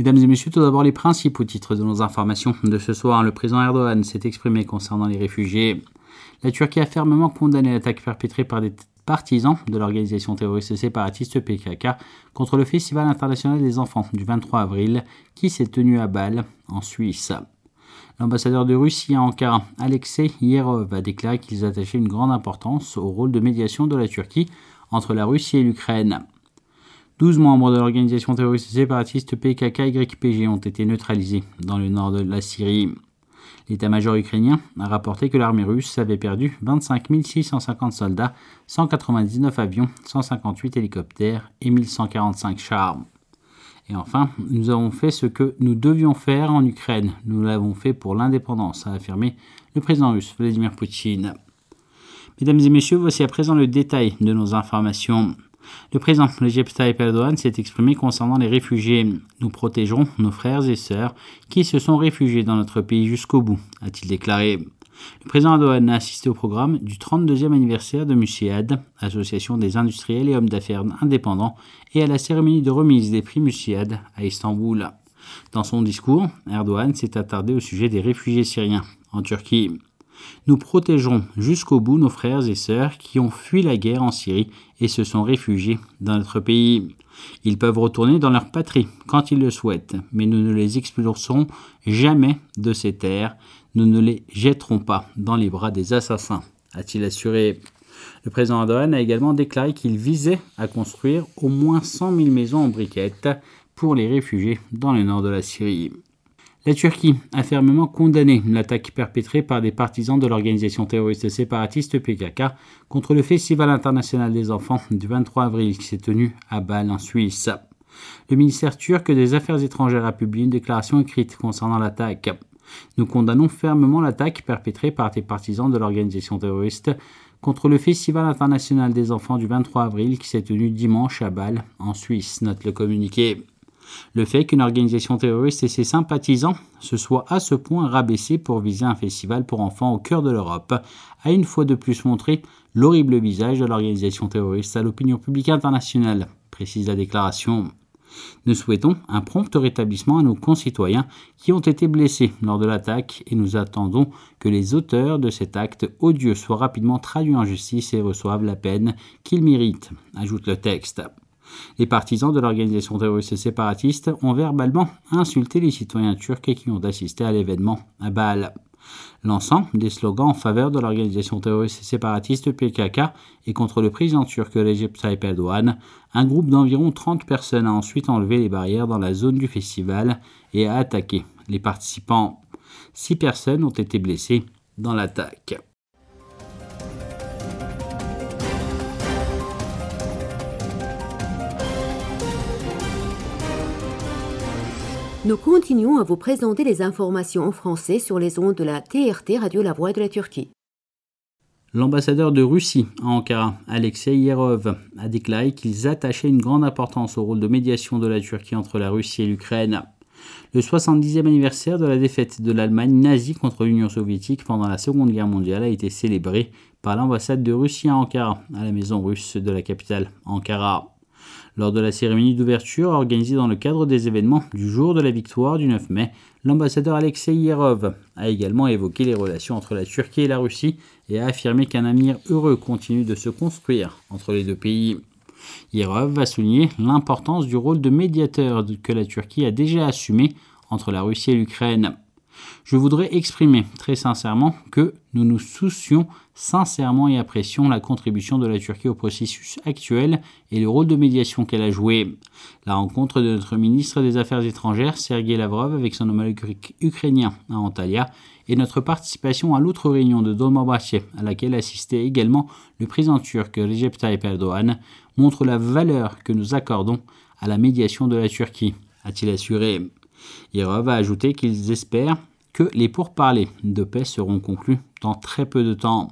Mesdames et messieurs, tout d'abord les principaux titres de nos informations de ce soir. Le président Erdogan s'est exprimé concernant les réfugiés. La Turquie a fermement condamné l'attaque perpétrée par des partisans de l'organisation terroriste séparatiste PKK contre le Festival international des enfants du 23 avril qui s'est tenu à Bâle, en Suisse. L'ambassadeur de Russie à Ankara, Alexei Yerov, a déclaré qu'ils attachaient une grande importance au rôle de médiation de la Turquie entre la Russie et l'Ukraine. 12 membres de l'organisation terroriste séparatiste PKK-YPG ont été neutralisés dans le nord de la Syrie. L'état-major ukrainien a rapporté que l'armée russe avait perdu 25 650 soldats, 199 avions, 158 hélicoptères et 1145 chars. Et enfin, nous avons fait ce que nous devions faire en Ukraine. Nous l'avons fait pour l'indépendance, a affirmé le président russe Vladimir Poutine. Mesdames et messieurs, voici à présent le détail de nos informations. Le président Recep Erdogan s'est exprimé concernant les réfugiés. Nous protégerons nos frères et sœurs qui se sont réfugiés dans notre pays jusqu'au bout, a-t-il déclaré. Le président Erdogan a assisté au programme du 32e anniversaire de Musiad, association des industriels et hommes d'affaires indépendants, et à la cérémonie de remise des prix Musiad à Istanbul. Dans son discours, Erdogan s'est attardé au sujet des réfugiés syriens en Turquie. Nous protégerons jusqu'au bout nos frères et sœurs qui ont fui la guerre en Syrie et se sont réfugiés dans notre pays. Ils peuvent retourner dans leur patrie quand ils le souhaitent, mais nous ne les expulserons jamais de ces terres, nous ne les jetterons pas dans les bras des assassins, a-t-il assuré. Le président Erdogan a également déclaré qu'il visait à construire au moins 100 000 maisons en briquettes pour les réfugiés dans le nord de la Syrie. La Turquie a fermement condamné l'attaque perpétrée par des partisans de l'organisation terroriste séparatiste PKK contre le Festival international des enfants du 23 avril qui s'est tenu à Bâle en Suisse. Le ministère turc des Affaires étrangères a publié une déclaration écrite concernant l'attaque. Nous condamnons fermement l'attaque perpétrée par des partisans de l'organisation terroriste contre le Festival international des enfants du 23 avril qui s'est tenu dimanche à Bâle en Suisse, note le communiqué. Le fait qu'une organisation terroriste et ses sympathisants se soient à ce point rabaissés pour viser un festival pour enfants au cœur de l'Europe a une fois de plus montré l'horrible visage de l'organisation terroriste à l'opinion publique internationale, précise la déclaration. Nous souhaitons un prompt rétablissement à nos concitoyens qui ont été blessés lors de l'attaque et nous attendons que les auteurs de cet acte odieux soient rapidement traduits en justice et reçoivent la peine qu'ils méritent, ajoute le texte. Les partisans de l'organisation terroriste séparatiste ont verbalement insulté les citoyens turcs qui ont assisté à l'événement à Bâle. Lançant des slogans en faveur de l'organisation terroriste séparatiste PKK et contre le président turc Recep Tayyip Erdogan, un groupe d'environ 30 personnes a ensuite enlevé les barrières dans la zone du festival et a attaqué les participants. Six personnes ont été blessées dans l'attaque. Nous continuons à vous présenter les informations en français sur les ondes de la TRT Radio La Voix de la Turquie. L'ambassadeur de Russie à Ankara, Alexei Yerov, a déclaré qu'ils attachaient une grande importance au rôle de médiation de la Turquie entre la Russie et l'Ukraine. Le 70e anniversaire de la défaite de l'Allemagne nazie contre l'Union soviétique pendant la Seconde Guerre mondiale a été célébré par l'ambassade de Russie à Ankara, à la maison russe de la capitale, Ankara. Lors de la cérémonie d'ouverture organisée dans le cadre des événements du jour de la victoire du 9 mai, l'ambassadeur Alexei Yerov a également évoqué les relations entre la Turquie et la Russie et a affirmé qu'un avenir heureux continue de se construire entre les deux pays. Yerov va souligner l'importance du rôle de médiateur que la Turquie a déjà assumé entre la Russie et l'Ukraine. Je voudrais exprimer très sincèrement que nous nous soucions sincèrement et apprécions la contribution de la Turquie au processus actuel et le rôle de médiation qu'elle a joué. La rencontre de notre ministre des Affaires étrangères, Sergei Lavrov, avec son homologue ukrainien à Antalya, et notre participation à l'autre réunion de Dolmabahçe, à laquelle assistait également le président turc Recep Tayyip Erdogan, montrent la valeur que nous accordons à la médiation de la Turquie, a-t-il assuré. Yerov a ajouté qu'ils espèrent les pourparlers de paix seront conclus dans très peu de temps.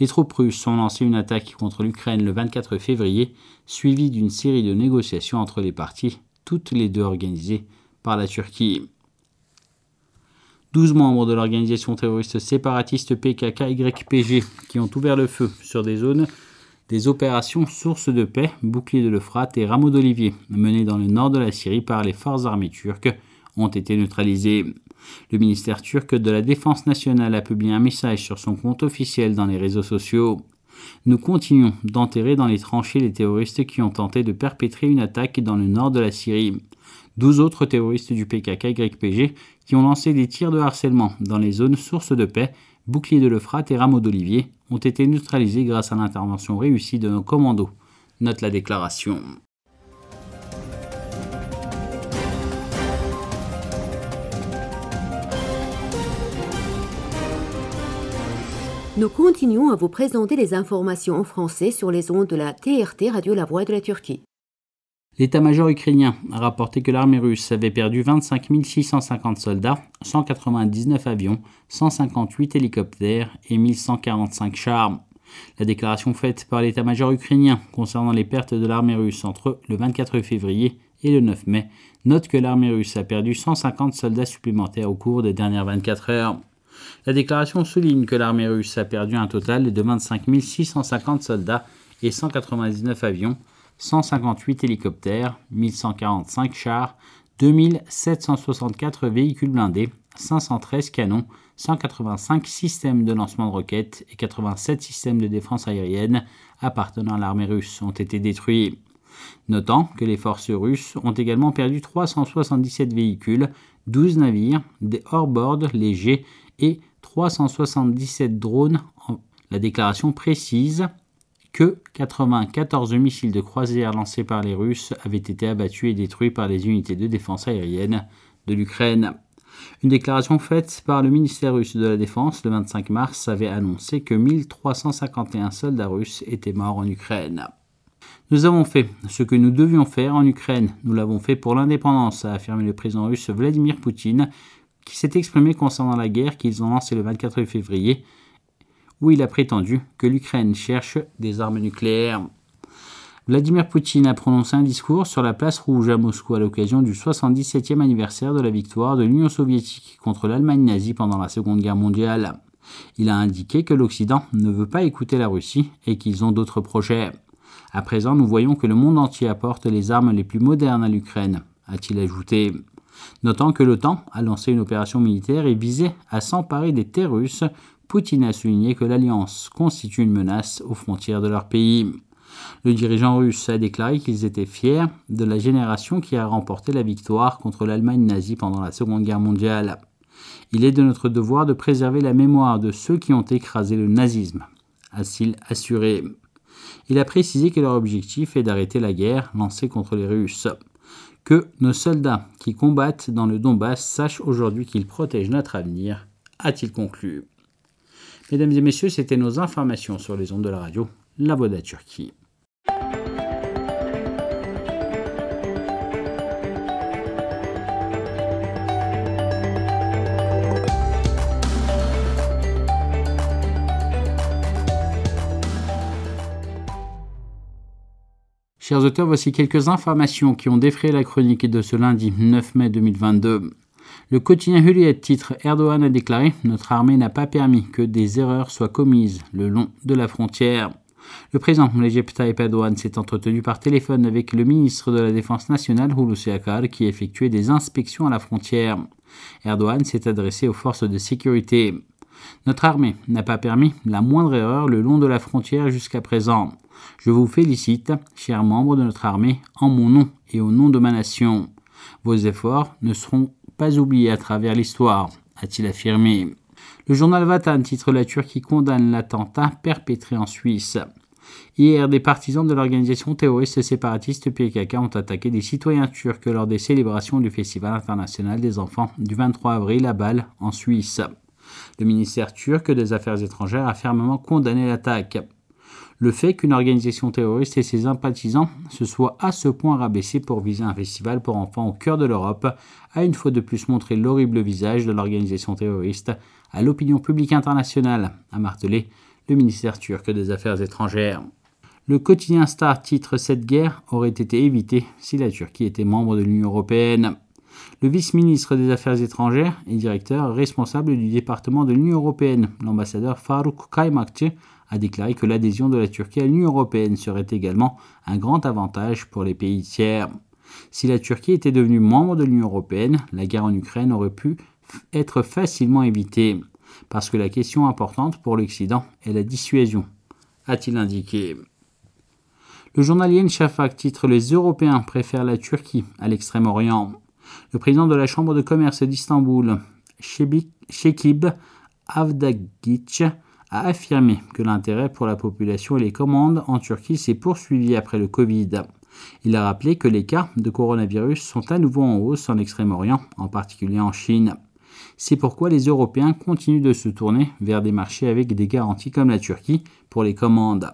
Les troupes russes ont lancé une attaque contre l'Ukraine le 24 février, suivie d'une série de négociations entre les parties, toutes les deux organisées par la Turquie. Douze membres de l'organisation terroriste séparatiste PKK-YPG qui ont ouvert le feu sur des zones des opérations sources de paix, bouclier de l'Euphrate et rameau d'olivier, menées dans le nord de la Syrie par les forces armées turques, ont été neutralisées. Le ministère turc de la Défense nationale a publié un message sur son compte officiel dans les réseaux sociaux. Nous continuons d'enterrer dans les tranchées les terroristes qui ont tenté de perpétrer une attaque dans le nord de la Syrie. Douze autres terroristes du PKK-YPG qui ont lancé des tirs de harcèlement dans les zones sources de paix, bouclier de l'Euphrate et rameaux d'olivier, ont été neutralisés grâce à l'intervention réussie de nos commandos. Note la déclaration. Nous continuons à vous présenter les informations en français sur les ondes de la TRT Radio La Voix de la Turquie. L'état-major ukrainien a rapporté que l'armée russe avait perdu 25 650 soldats, 199 avions, 158 hélicoptères et 1145 chars. La déclaration faite par l'état-major ukrainien concernant les pertes de l'armée russe entre le 24 février et le 9 mai note que l'armée russe a perdu 150 soldats supplémentaires au cours des dernières 24 heures. La déclaration souligne que l'armée russe a perdu un total de 25 650 soldats et 199 avions, 158 hélicoptères, 1145 chars, 2764 véhicules blindés, 513 canons, 185 systèmes de lancement de roquettes et 87 systèmes de défense aérienne appartenant à l'armée russe ont été détruits. Notant que les forces russes ont également perdu 377 véhicules, 12 navires, des hors-bord légers et 377 drones. La déclaration précise que 94 missiles de croisière lancés par les Russes avaient été abattus et détruits par les unités de défense aérienne de l'Ukraine. Une déclaration faite par le ministère russe de la Défense le 25 mars avait annoncé que 1351 soldats russes étaient morts en Ukraine. Nous avons fait ce que nous devions faire en Ukraine. Nous l'avons fait pour l'indépendance, a affirmé le président russe Vladimir Poutine, qui s'est exprimé concernant la guerre qu'ils ont lancée le 24 février, où il a prétendu que l'Ukraine cherche des armes nucléaires. Vladimir Poutine a prononcé un discours sur la place rouge à Moscou à l'occasion du 77e anniversaire de la victoire de l'Union soviétique contre l'Allemagne nazie pendant la Seconde Guerre mondiale. Il a indiqué que l'Occident ne veut pas écouter la Russie et qu'ils ont d'autres projets. À présent, nous voyons que le monde entier apporte les armes les plus modernes à l'Ukraine, a-t-il ajouté notant que l'OTAN a lancé une opération militaire et visait à s'emparer des terres russes. Poutine a souligné que l'alliance constitue une menace aux frontières de leur pays. Le dirigeant russe a déclaré qu'ils étaient fiers de la génération qui a remporté la victoire contre l'Allemagne nazie pendant la Seconde Guerre mondiale. Il est de notre devoir de préserver la mémoire de ceux qui ont écrasé le nazisme, a-t-il assuré. Il a précisé que leur objectif est d'arrêter la guerre lancée contre les Russes que nos soldats qui combattent dans le Donbass sachent aujourd'hui qu'ils protègent notre avenir, a-t-il conclu. Mesdames et messieurs, c'était nos informations sur les ondes de la radio, la voix de la Turquie. Chers auteurs, voici quelques informations qui ont défrayé la chronique de ce lundi 9 mai 2022. Le quotidien Hürriyet titre Erdogan a déclaré Notre armée n'a pas permis que des erreurs soient commises le long de la frontière. Le président Tayyip Erdogan s'est entretenu par téléphone avec le ministre de la Défense nationale Hulusi Akar qui effectuait des inspections à la frontière. Erdogan s'est adressé aux forces de sécurité. Notre armée n'a pas permis la moindre erreur le long de la frontière jusqu'à présent. Je vous félicite, chers membres de notre armée, en mon nom et au nom de ma nation. Vos efforts ne seront pas oubliés à travers l'histoire, a-t-il affirmé. Le journal Vatan titre La Turquie condamne l'attentat perpétré en Suisse. Hier, des partisans de l'organisation terroriste séparatiste PKK ont attaqué des citoyens turcs lors des célébrations du Festival international des enfants du 23 avril à Bâle, en Suisse. Le ministère turc des Affaires étrangères a fermement condamné l'attaque. Le fait qu'une organisation terroriste et ses sympathisants se soient à ce point rabaissés pour viser un festival pour enfants au cœur de l'Europe a une fois de plus montré l'horrible visage de l'organisation terroriste à l'opinion publique internationale, a martelé le ministère turc des Affaires étrangères. Le quotidien Star titre Cette guerre aurait été évitée si la Turquie était membre de l'Union européenne. Le vice-ministre des Affaires étrangères et directeur responsable du département de l'Union européenne, l'ambassadeur Farouk Kaymakçı, a déclaré que l'adhésion de la Turquie à l'Union européenne serait également un grand avantage pour les pays tiers. Si la Turquie était devenue membre de l'Union européenne, la guerre en Ukraine aurait pu être facilement évitée, parce que la question importante pour l'Occident est la dissuasion, a-t-il indiqué. Le journal Shafak titre Les Européens préfèrent la Turquie à l'Extrême-Orient. Le président de la Chambre de commerce d'Istanbul, Shekib Avdagic, a affirmé que l'intérêt pour la population et les commandes en Turquie s'est poursuivi après le Covid. Il a rappelé que les cas de coronavirus sont à nouveau en hausse en Extrême-Orient, en particulier en Chine. C'est pourquoi les Européens continuent de se tourner vers des marchés avec des garanties comme la Turquie pour les commandes.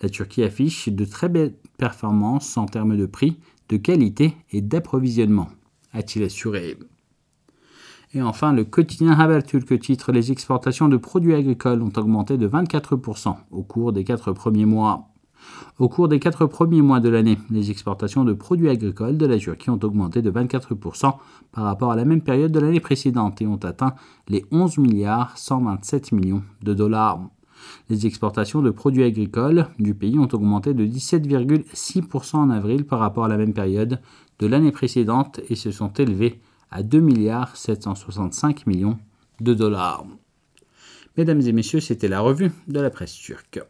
La Turquie affiche de très belles performances en termes de prix, de qualité et d'approvisionnement, a-t-il assuré. Et enfin, le quotidien Haberturk titre Les exportations de produits agricoles ont augmenté de 24% au cours des quatre premiers mois. Au cours des quatre premiers mois de l'année, les exportations de produits agricoles de la Turquie ont augmenté de 24% par rapport à la même période de l'année précédente et ont atteint les 11 milliards 127 millions de dollars. Les exportations de produits agricoles du pays ont augmenté de 17,6% en avril par rapport à la même période de l'année précédente et se sont élevées à 2 milliards 765 millions de dollars. Mesdames et messieurs, c'était la revue de la presse turque.